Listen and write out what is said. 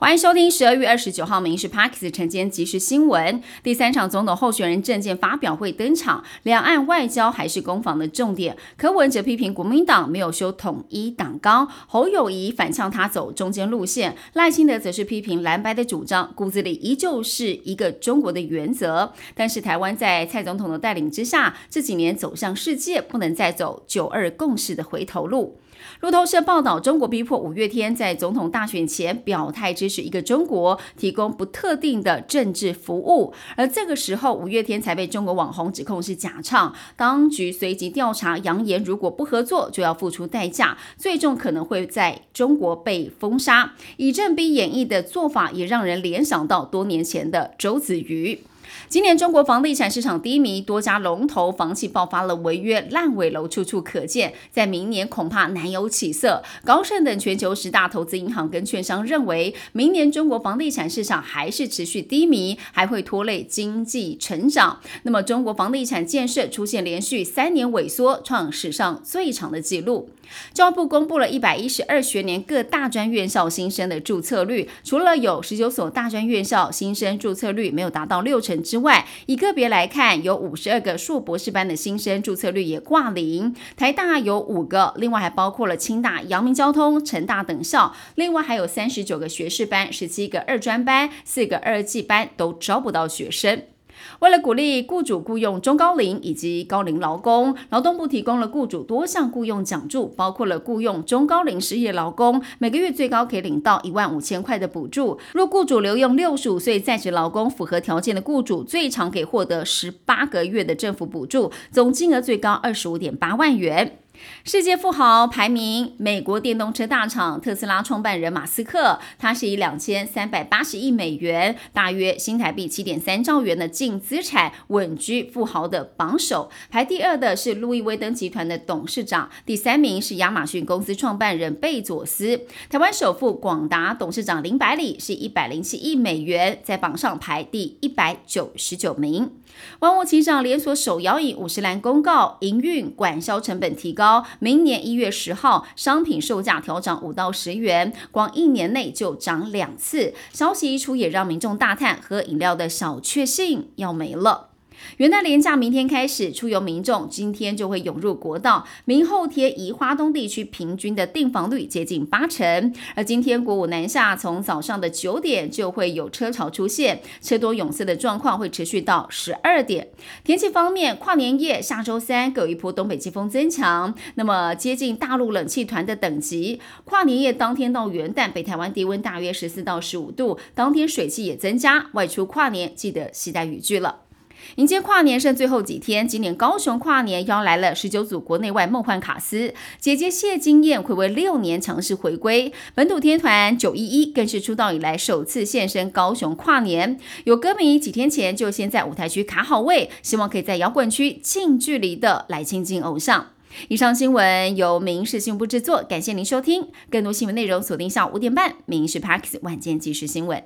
欢迎收听十二月二十九号《民事 Parks》晨间即时新闻。第三场总统候选人证件发表会登场，两岸外交还是攻防的重点。柯文哲批评国民党没有修统一党纲，侯友谊反呛他走中间路线，赖清德则是批评蓝白的主张，骨子里依旧是一个中国的原则。但是台湾在蔡总统的带领之下，这几年走向世界，不能再走九二共识的回头路。路透社报道，中国逼迫五月天在总统大选前表态支是一个中国，提供不特定的政治服务。而这个时候，五月天才被中国网红指控是假唱。当局随即调查，扬言如果不合作，就要付出代价，最终可能会在中国被封杀。以正逼演绎的做法，也让人联想到多年前的周子瑜。今年中国房地产市场低迷，多家龙头房企爆发了违约烂尾楼，处处可见。在明年恐怕难有起色。高盛等全球十大投资银行跟券商认为，明年中国房地产市场还是持续低迷，还会拖累经济成长。那么，中国房地产建设出现连续三年萎缩，创史上最长的纪录。教育部公布了一百一十二学年各大专院校新生的注册率，除了有十九所大专院校新生注册率没有达到六成之外，以个别来看，有五十二个硕博士班的新生注册率也挂零。台大有五个，另外还包括了清大、阳明交通、成大等校，另外还有三十九个学士班、十七个二专班、四个二技班都招不到学生。为了鼓励雇主雇佣中高龄以及高龄劳工，劳动部提供了雇主多项雇佣奖助，包括了雇佣中高龄失业劳工，每个月最高可以领到一万五千块的补助。若雇主留用六十五岁在职劳工符合条件的雇主，最长可以获得十八个月的政府补助，总金额最高二十五点八万元。世界富豪排名，美国电动车大厂特斯拉创办人马斯克，他是以两千三百八十亿美元，大约新台币七点三兆元的净资产，稳居富豪的榜首。排第二的是路易威登集团的董事长，第三名是亚马逊公司创办人贝佐斯。台湾首富广达董事长林百里是一百零七亿美元，在榜上排第一百九十九名。万物齐涨连锁手摇椅五十岚公告，营运管销成本提高。明年一月十号，商品售价调涨五到十元，光一年内就涨两次。消息一出，也让民众大叹：喝饮料的小确幸要没了。元旦连假明天开始，出游民众今天就会涌入国道。明后天宜花东地区平均的订房率接近八成。而今天国五南下，从早上的九点就会有车潮出现，车多涌塞的状况会持续到十二点。天气方面，跨年夜下周三有一波东北季风增强，那么接近大陆冷气团的等级。跨年夜当天到元旦，北台湾低温大约十四到十五度，当天水汽也增加，外出跨年记得携带雨具了。迎接跨年剩最后几天，今年高雄跨年邀来了十九组国内外梦幻卡司，姐姐谢金燕回味六年强势回归，本土天团九一一更是出道以来首次现身高雄跨年。有歌迷几天前就先在舞台区卡好位，希望可以在摇滚区近距离的来亲近偶像。以上新闻由民事新闻部制作，感谢您收听。更多新闻内容锁定下午五点半，民事 Parks 晚间即时新闻。